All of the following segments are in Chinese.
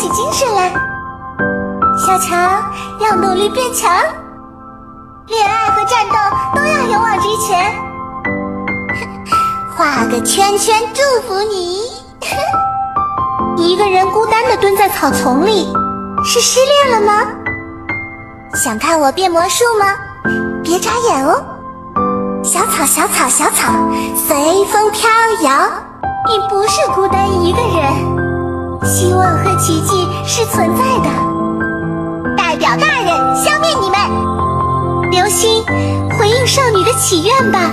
起精神来。小强要努力变强，恋爱和战斗都要勇往直前。画个圈圈祝福你。一个人孤单的蹲在草丛里，是失恋了吗？想看我变魔术吗？别眨眼哦。小草小草小草，随风飘摇。你不是孤单一个人，希望和奇迹是存在的。代表大人消灭你们！流星，回应少女的祈愿吧。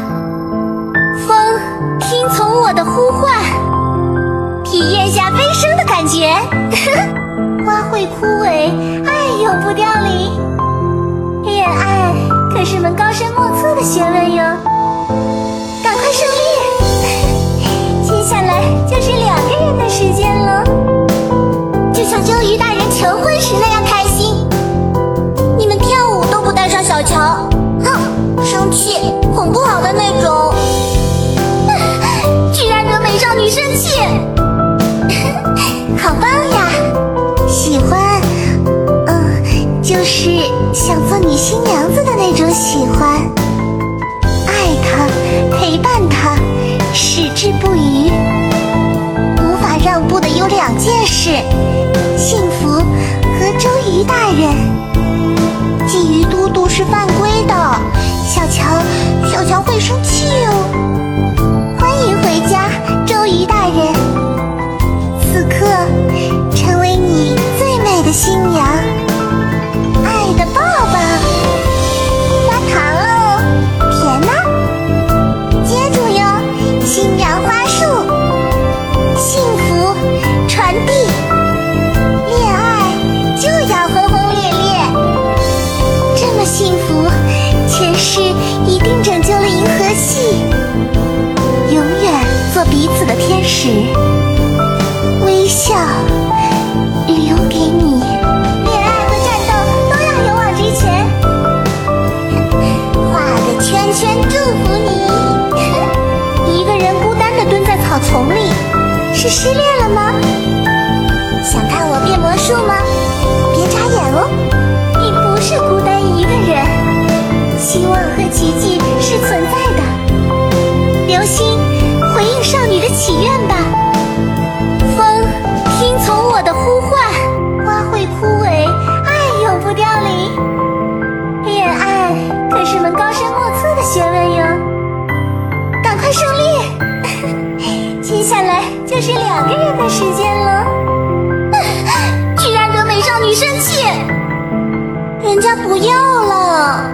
惹美少女生气，好棒呀！喜欢，嗯，就是想做你新娘子的那种喜欢，爱他，陪伴他，矢志不渝。无法让步的有两件事：幸福和周瑜大人。觊觎嘟嘟是犯规此的天使。微笑留给你，恋爱和战斗都要勇往直前。画个圈圈祝福你。一个人孤单的蹲在草丛里，是失恋了吗？想看我变魔术吗？别眨眼哦。你不是孤单一个人，希望和奇迹接下来就是两个人的时间了。居然惹美少女生气，人家不要了。